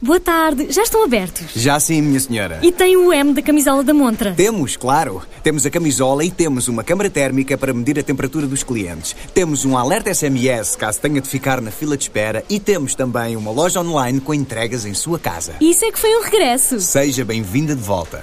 Boa tarde, já estão abertos? Já sim, minha senhora. E tem o M da camisola da montra? Temos, claro. Temos a camisola e temos uma câmara térmica para medir a temperatura dos clientes. Temos um alerta SMS caso tenha de ficar na fila de espera e temos também uma loja online com entregas em sua casa. Isso é que foi um regresso. Seja bem-vinda de volta.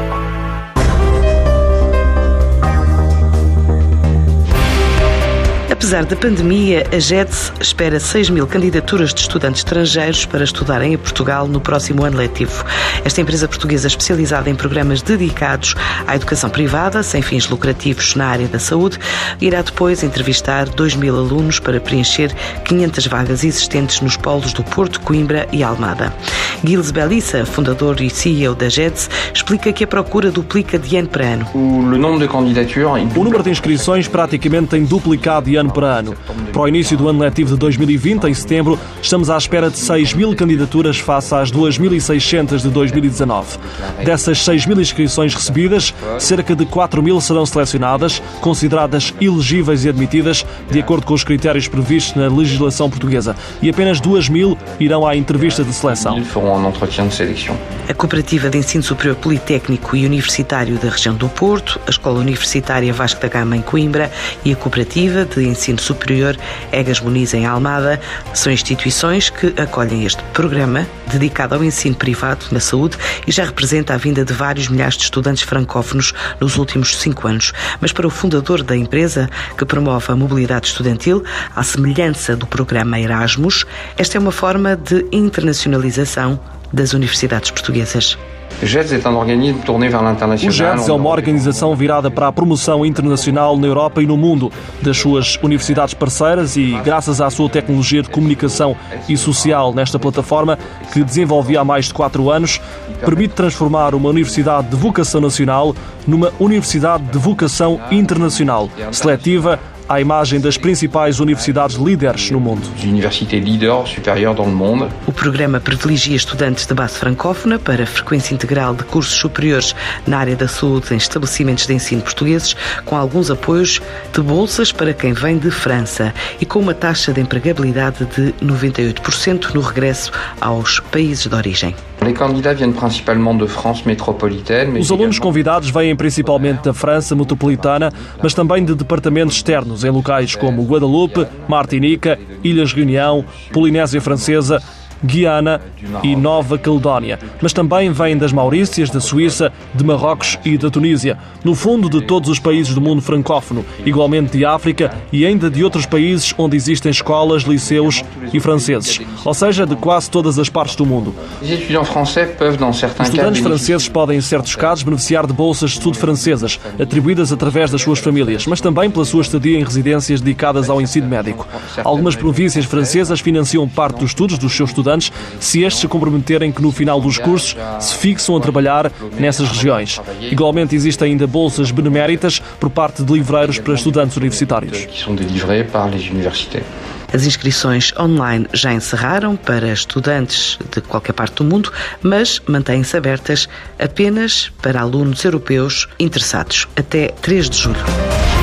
Apesar da pandemia, a JETS espera 6 mil candidaturas de estudantes estrangeiros para estudarem em Portugal no próximo ano letivo. Esta empresa portuguesa especializada em programas dedicados à educação privada, sem fins lucrativos na área da saúde, irá depois entrevistar 2 mil alunos para preencher 500 vagas existentes nos polos do Porto, Coimbra e Almada. Gilles Belissa, fundador e CEO da JETS, explica que a procura duplica de ano para ano. O número de inscrições praticamente tem duplicado de ano para ano. Para o início do ano letivo de 2020, em setembro, estamos à espera de 6 mil candidaturas face às 2.600 de 2019. Dessas 6 mil inscrições recebidas, cerca de 4 mil serão selecionadas, consideradas elegíveis e admitidas, de acordo com os critérios previstos na legislação portuguesa, e apenas 2 mil irão à entrevista de seleção. A Cooperativa de Ensino Superior Politécnico e Universitário da região do Porto, a Escola Universitária Vasco da Gama em Coimbra e a Cooperativa de Ensino Superior Egas Muniz em Almada são instituições que acolhem este programa dedicado ao ensino privado na saúde e já representa a vinda de vários milhares de estudantes francófonos nos últimos cinco anos. Mas para o fundador da empresa, que promove a mobilidade estudantil, à semelhança do programa Erasmus, esta é uma forma de internacionalização das universidades portuguesas. O GEDS é uma organização virada para a promoção internacional na Europa e no mundo. Das suas universidades parceiras e, graças à sua tecnologia de comunicação e social nesta plataforma, que desenvolvi há mais de quatro anos, permite transformar uma universidade de vocação nacional numa universidade de vocação internacional, seletiva, à imagem das principais universidades líderes no mundo. O programa privilegia estudantes de base francófona para frequência integral de cursos superiores na área da saúde em estabelecimentos de ensino portugueses, com alguns apoios de bolsas para quem vem de França e com uma taxa de empregabilidade de 98% no regresso aos países de origem. Os alunos convidados vêm principalmente da França metropolitana, mas também de departamentos externos, em locais como Guadalupe, Martinica, Ilhas Reunião, Polinésia Francesa Guiana e Nova Caledónia, mas também vêm das Maurícias, da Suíça, de Marrocos e da Tunísia. No fundo, de todos os países do mundo francófono, igualmente de África e ainda de outros países onde existem escolas, liceus e franceses, ou seja, de quase todas as partes do mundo. Os estudantes franceses podem, em certos casos, beneficiar de bolsas de estudo francesas, atribuídas através das suas famílias, mas também pela sua estadia em residências dedicadas ao ensino médico. Algumas províncias francesas financiam parte dos estudos dos seus estudantes estudantes se estes se comprometerem que no final dos cursos se fixam a trabalhar nessas regiões. Igualmente existem ainda bolsas beneméritas por parte de livreiros para estudantes universitários. As inscrições online já encerraram para estudantes de qualquer parte do mundo, mas mantêm-se abertas apenas para alunos europeus interessados até 3 de julho.